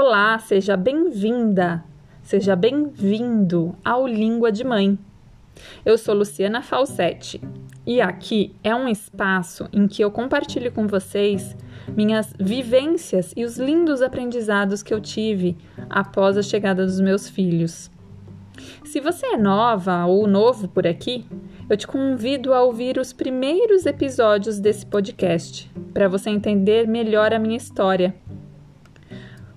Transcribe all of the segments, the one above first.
Olá, seja bem-vinda, seja bem-vindo ao Língua de Mãe. Eu sou Luciana Falsetti e aqui é um espaço em que eu compartilho com vocês minhas vivências e os lindos aprendizados que eu tive após a chegada dos meus filhos. Se você é nova ou novo por aqui, eu te convido a ouvir os primeiros episódios desse podcast para você entender melhor a minha história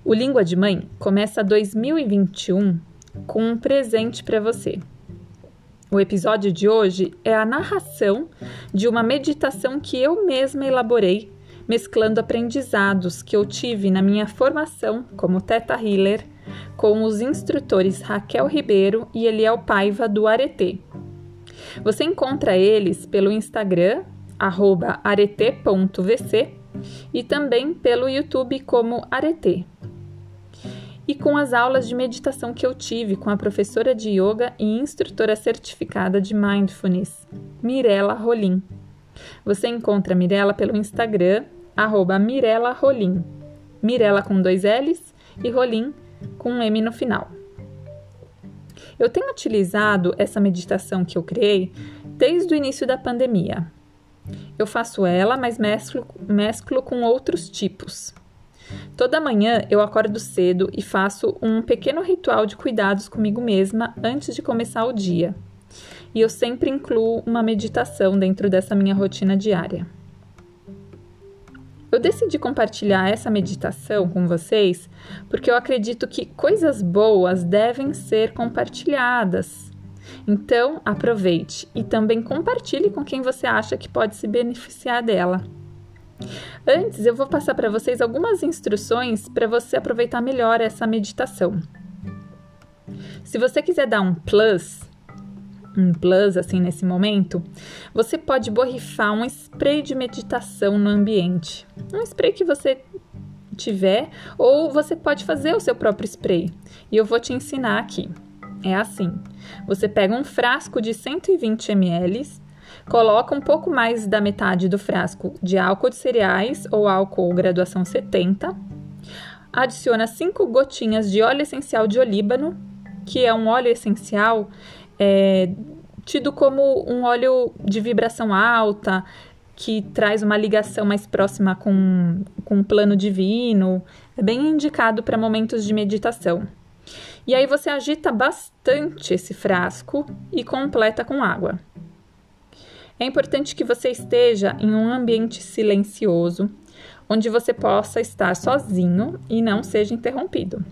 o Língua de Mãe começa 2021 com um presente para você. O episódio de hoje é a narração de uma meditação que eu mesma elaborei, mesclando aprendizados que eu tive na minha formação como Teta Healer com os instrutores Raquel Ribeiro e Eliel Paiva do Arete. Você encontra eles pelo Instagram, arete.vc e também pelo YouTube como Arete e com as aulas de meditação que eu tive com a professora de yoga e instrutora certificada de mindfulness, Mirella Rolim. Você encontra Mirella pelo Instagram, arroba Mirella Rolim. Mirella com dois L's e Rolim com um M no final. Eu tenho utilizado essa meditação que eu criei desde o início da pandemia. Eu faço ela, mas mesclo, mesclo com outros tipos. Toda manhã eu acordo cedo e faço um pequeno ritual de cuidados comigo mesma antes de começar o dia. E eu sempre incluo uma meditação dentro dessa minha rotina diária. Eu decidi compartilhar essa meditação com vocês porque eu acredito que coisas boas devem ser compartilhadas. Então, aproveite e também compartilhe com quem você acha que pode se beneficiar dela. Antes, eu vou passar para vocês algumas instruções para você aproveitar melhor essa meditação. Se você quiser dar um plus, um plus assim nesse momento, você pode borrifar um spray de meditação no ambiente. Um spray que você tiver, ou você pode fazer o seu próprio spray. E eu vou te ensinar aqui. É assim: você pega um frasco de 120 ml, Coloca um pouco mais da metade do frasco de álcool de cereais ou álcool graduação 70. Adiciona 5 gotinhas de óleo essencial de olíbano, que é um óleo essencial é, tido como um óleo de vibração alta, que traz uma ligação mais próxima com, com o plano divino. É bem indicado para momentos de meditação. E aí você agita bastante esse frasco e completa com água. É importante que você esteja em um ambiente silencioso, onde você possa estar sozinho e não seja interrompido.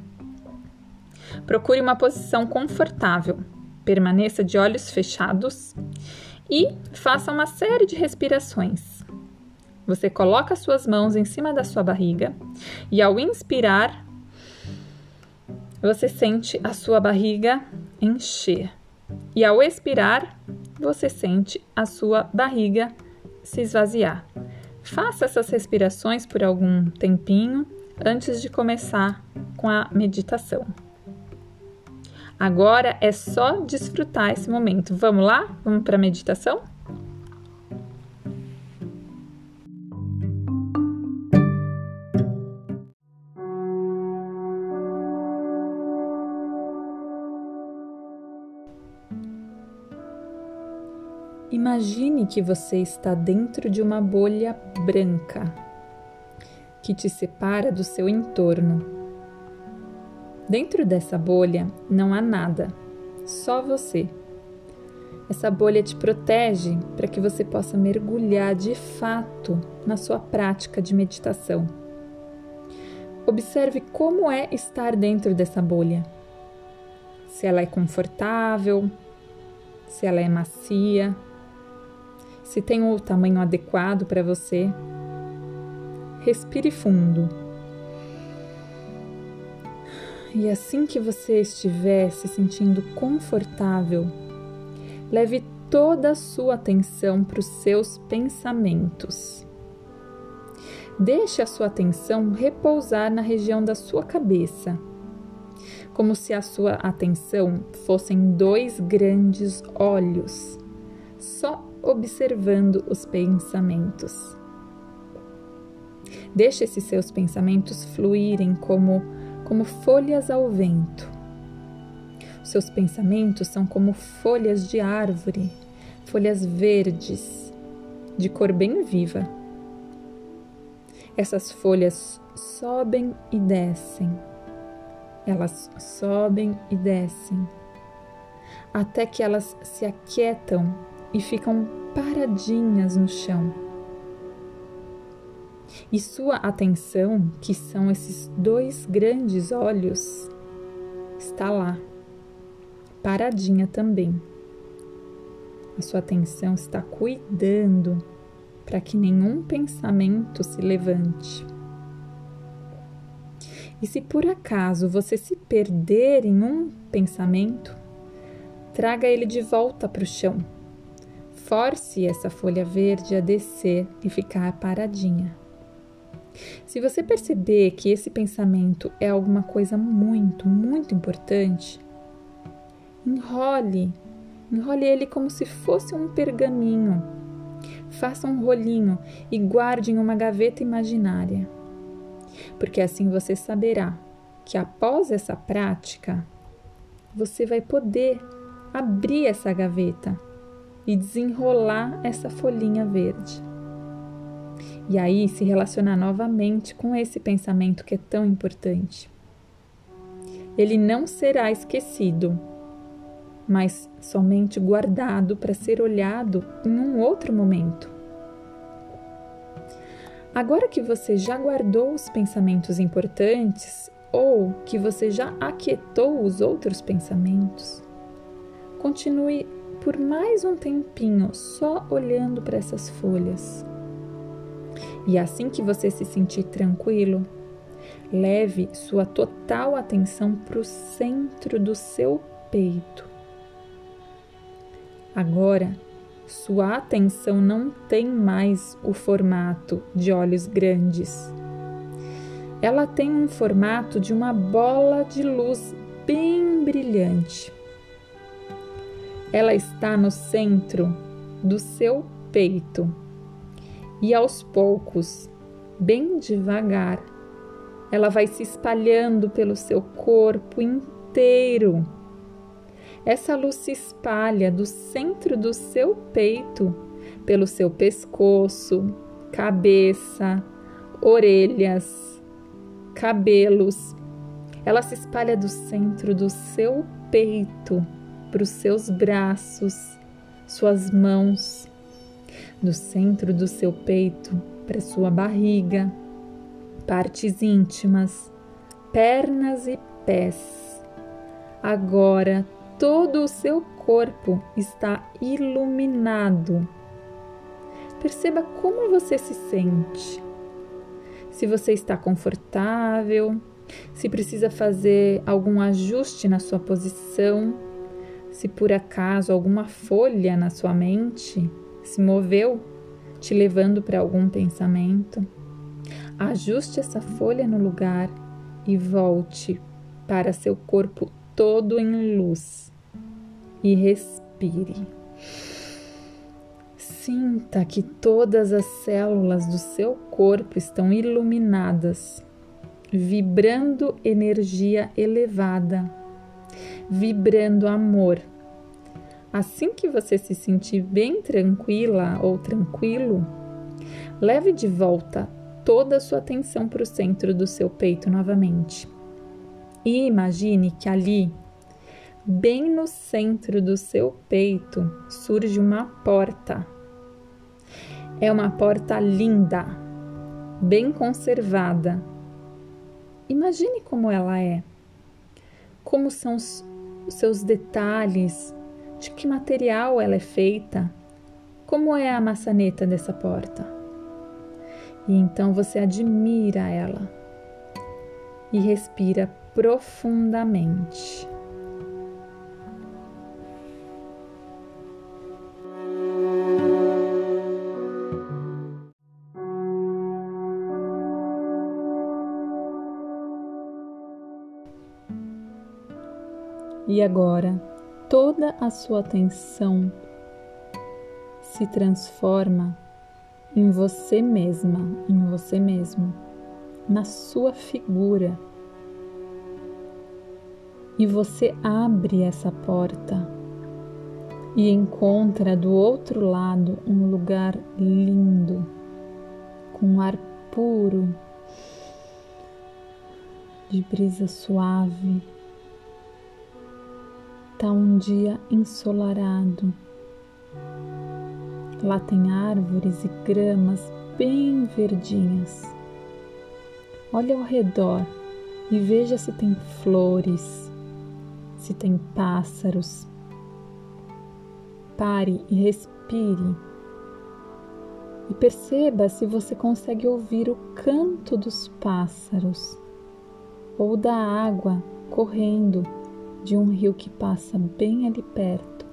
Procure uma posição confortável, permaneça de olhos fechados e faça uma série de respirações. Você coloca suas mãos em cima da sua barriga e, ao inspirar, você sente a sua barriga encher. E ao expirar, você sente a sua barriga se esvaziar. Faça essas respirações por algum tempinho antes de começar com a meditação. Agora é só desfrutar esse momento. Vamos lá? Vamos para a meditação? Imagine que você está dentro de uma bolha branca que te separa do seu entorno. Dentro dessa bolha não há nada, só você. Essa bolha te protege para que você possa mergulhar de fato na sua prática de meditação. Observe como é estar dentro dessa bolha. Se ela é confortável, se ela é macia, se tem o tamanho adequado para você. Respire fundo. E assim que você estiver se sentindo confortável, leve toda a sua atenção para os seus pensamentos. Deixe a sua atenção repousar na região da sua cabeça, como se a sua atenção fossem dois grandes olhos, só observando os pensamentos. Deixe esses seus pensamentos fluírem como, como folhas ao vento. Seus pensamentos são como folhas de árvore, folhas verdes, de cor bem viva. Essas folhas sobem e descem. Elas sobem e descem, até que elas se aquietam e ficam paradinhas no chão. E sua atenção, que são esses dois grandes olhos, está lá, paradinha também. A sua atenção está cuidando para que nenhum pensamento se levante. E se por acaso você se perder em um pensamento, traga ele de volta para o chão. Force essa folha verde a descer e ficar paradinha. Se você perceber que esse pensamento é alguma coisa muito, muito importante, enrole, enrole ele como se fosse um pergaminho. Faça um rolinho e guarde em uma gaveta imaginária porque assim você saberá que após essa prática você vai poder abrir essa gaveta e desenrolar essa folhinha verde. E aí se relacionar novamente com esse pensamento que é tão importante. Ele não será esquecido, mas somente guardado para ser olhado em um outro momento. Agora que você já guardou os pensamentos importantes ou que você já aquietou os outros pensamentos, continue por mais um tempinho só olhando para essas folhas. E assim que você se sentir tranquilo, leve sua total atenção para o centro do seu peito. Agora, sua atenção não tem mais o formato de olhos grandes. Ela tem um formato de uma bola de luz bem brilhante. Ela está no centro do seu peito. E aos poucos, bem devagar, ela vai se espalhando pelo seu corpo inteiro. Essa luz se espalha do centro do seu peito, pelo seu pescoço, cabeça, orelhas, cabelos. Ela se espalha do centro do seu peito para os seus braços, suas mãos, do centro do seu peito para sua barriga, partes íntimas, pernas e pés. Agora todo o seu corpo está iluminado. Perceba como você se sente. Se você está confortável, se precisa fazer algum ajuste na sua posição, se por acaso alguma folha na sua mente se moveu, te levando para algum pensamento. Ajuste essa folha no lugar e volte para seu corpo todo em luz e respire. Sinta que todas as células do seu corpo estão iluminadas, vibrando energia elevada, vibrando amor. Assim que você se sentir bem tranquila ou tranquilo, leve de volta toda a sua atenção para o centro do seu peito novamente. E imagine que ali bem no centro do seu peito surge uma porta. É uma porta linda, bem conservada. Imagine como ela é, como são os seus detalhes, de que material ela é feita, como é a maçaneta dessa porta. E então você admira ela e respira profundamente. E agora toda a sua atenção se transforma em você mesma, em você mesmo, na sua figura. e você abre essa porta e encontra do outro lado um lugar lindo, com ar puro, de brisa suave. Tá um dia ensolarado. Lá tem árvores e gramas bem verdinhas. Olhe ao redor e veja se tem flores, se tem pássaros. Pare e respire. E perceba se você consegue ouvir o canto dos pássaros ou da água correndo de um rio que passa bem ali perto.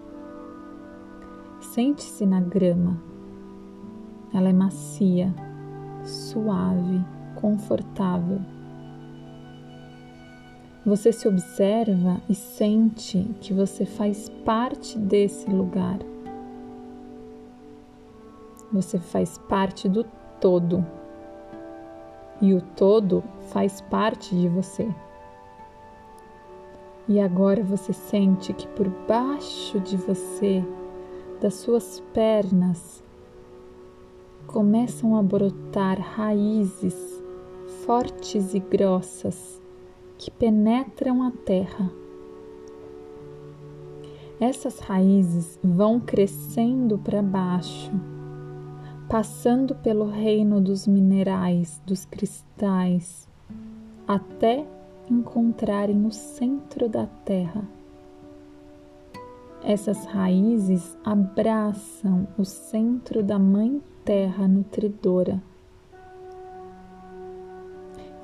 Sente-se na grama. Ela é macia, suave, confortável. Você se observa e sente que você faz parte desse lugar. Você faz parte do todo. E o todo faz parte de você. E agora você sente que por baixo de você, das suas pernas, começam a brotar raízes fortes e grossas que penetram a terra. Essas raízes vão crescendo para baixo, passando pelo reino dos minerais, dos cristais, até encontrarem no centro da terra. Essas raízes abraçam o centro da Mãe Terra nutridora.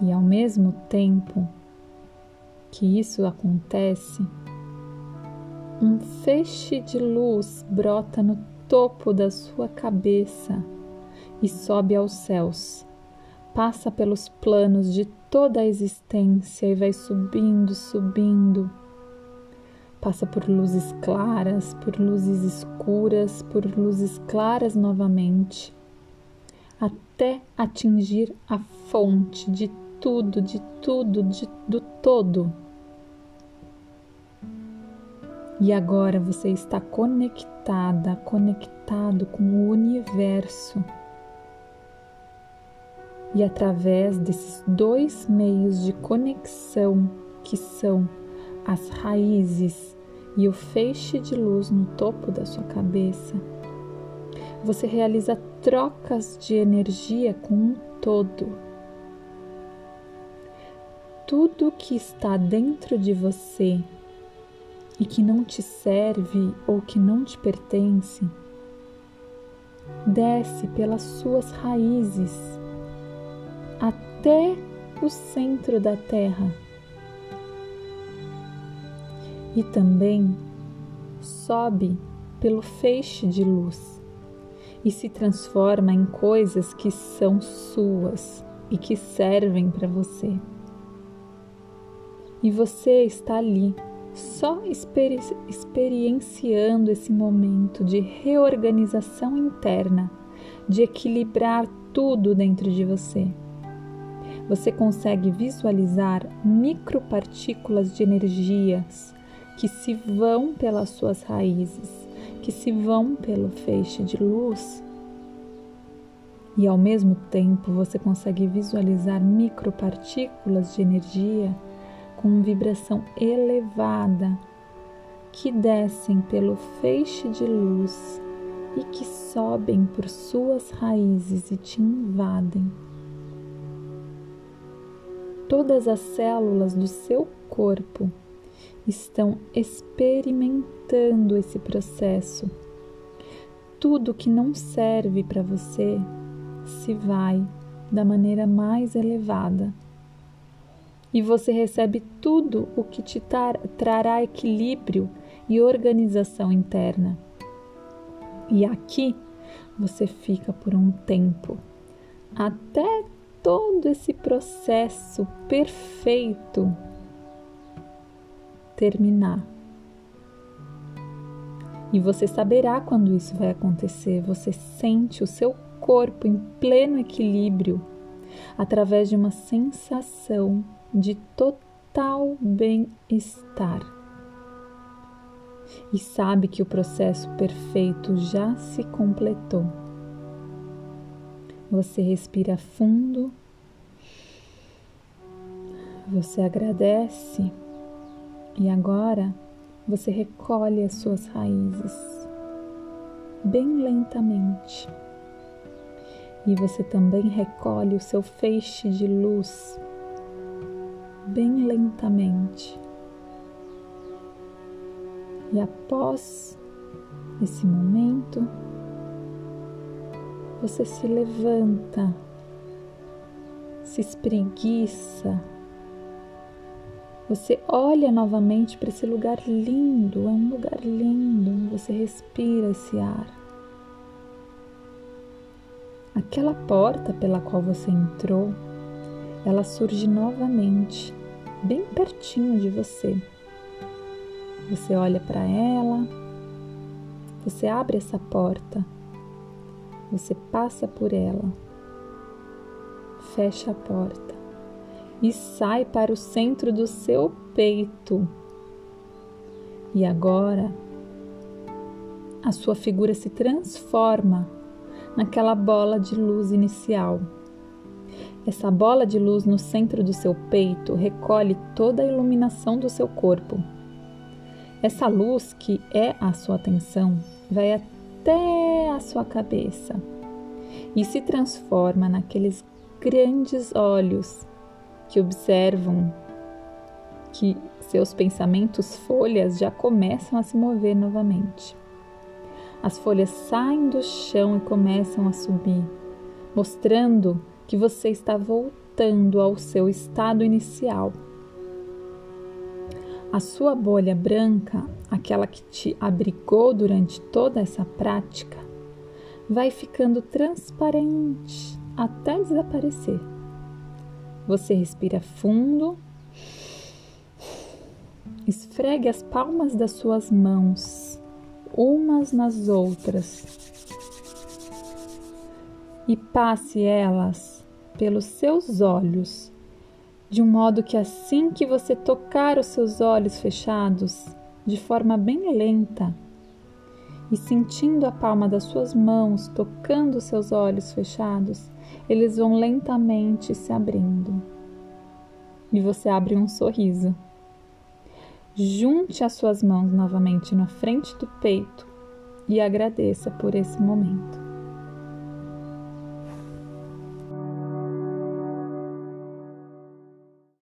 E ao mesmo tempo que isso acontece, um feixe de luz brota no topo da sua cabeça e sobe aos céus, passa pelos planos de toda a existência e vai subindo, subindo. Passa por luzes claras, por luzes escuras, por luzes claras novamente, até atingir a fonte de tudo, de tudo, de, do todo. E agora você está conectada, conectado com o universo. E através desses dois meios de conexão, que são as raízes e o feixe de luz no topo da sua cabeça, você realiza trocas de energia com um todo. Tudo que está dentro de você e que não te serve ou que não te pertence, desce pelas suas raízes até o centro da terra e também sobe pelo feixe de luz e se transforma em coisas que são suas e que servem para você. E você está ali só experi experienciando esse momento de reorganização interna, de equilibrar tudo dentro de você. Você consegue visualizar micropartículas de energias que se vão pelas suas raízes, que se vão pelo feixe de luz. E ao mesmo tempo você consegue visualizar micropartículas de energia com vibração elevada que descem pelo feixe de luz e que sobem por suas raízes e te invadem. Todas as células do seu corpo estão experimentando esse processo. Tudo que não serve para você se vai da maneira mais elevada e você recebe tudo o que te trará equilíbrio e organização interna. E aqui você fica por um tempo, até todo esse processo perfeito terminar. E você saberá quando isso vai acontecer, você sente o seu corpo em pleno equilíbrio através de uma sensação de total bem-estar. E sabe que o processo perfeito já se completou. Você respira fundo, você agradece e agora você recolhe as suas raízes bem lentamente. E você também recolhe o seu feixe de luz bem lentamente. E após esse momento, você se levanta, se espreguiça, você olha novamente para esse lugar lindo, é um lugar lindo, você respira esse ar. Aquela porta pela qual você entrou ela surge novamente, bem pertinho de você. Você olha para ela, você abre essa porta, você passa por ela, fecha a porta e sai para o centro do seu peito. E agora a sua figura se transforma naquela bola de luz inicial essa bola de luz no centro do seu peito recolhe toda a iluminação do seu corpo. Essa luz, que é a sua atenção, vai até a sua cabeça e se transforma naqueles grandes olhos que observam que seus pensamentos folhas já começam a se mover novamente. As folhas saem do chão e começam a subir, mostrando que você está voltando ao seu estado inicial. A sua bolha branca, aquela que te abrigou durante toda essa prática, vai ficando transparente até desaparecer. Você respira fundo, esfregue as palmas das suas mãos umas nas outras e passe elas pelos seus olhos, de um modo que assim que você tocar os seus olhos fechados, de forma bem lenta, e sentindo a palma das suas mãos tocando os seus olhos fechados, eles vão lentamente se abrindo. E você abre um sorriso. Junte as suas mãos novamente na frente do peito e agradeça por esse momento.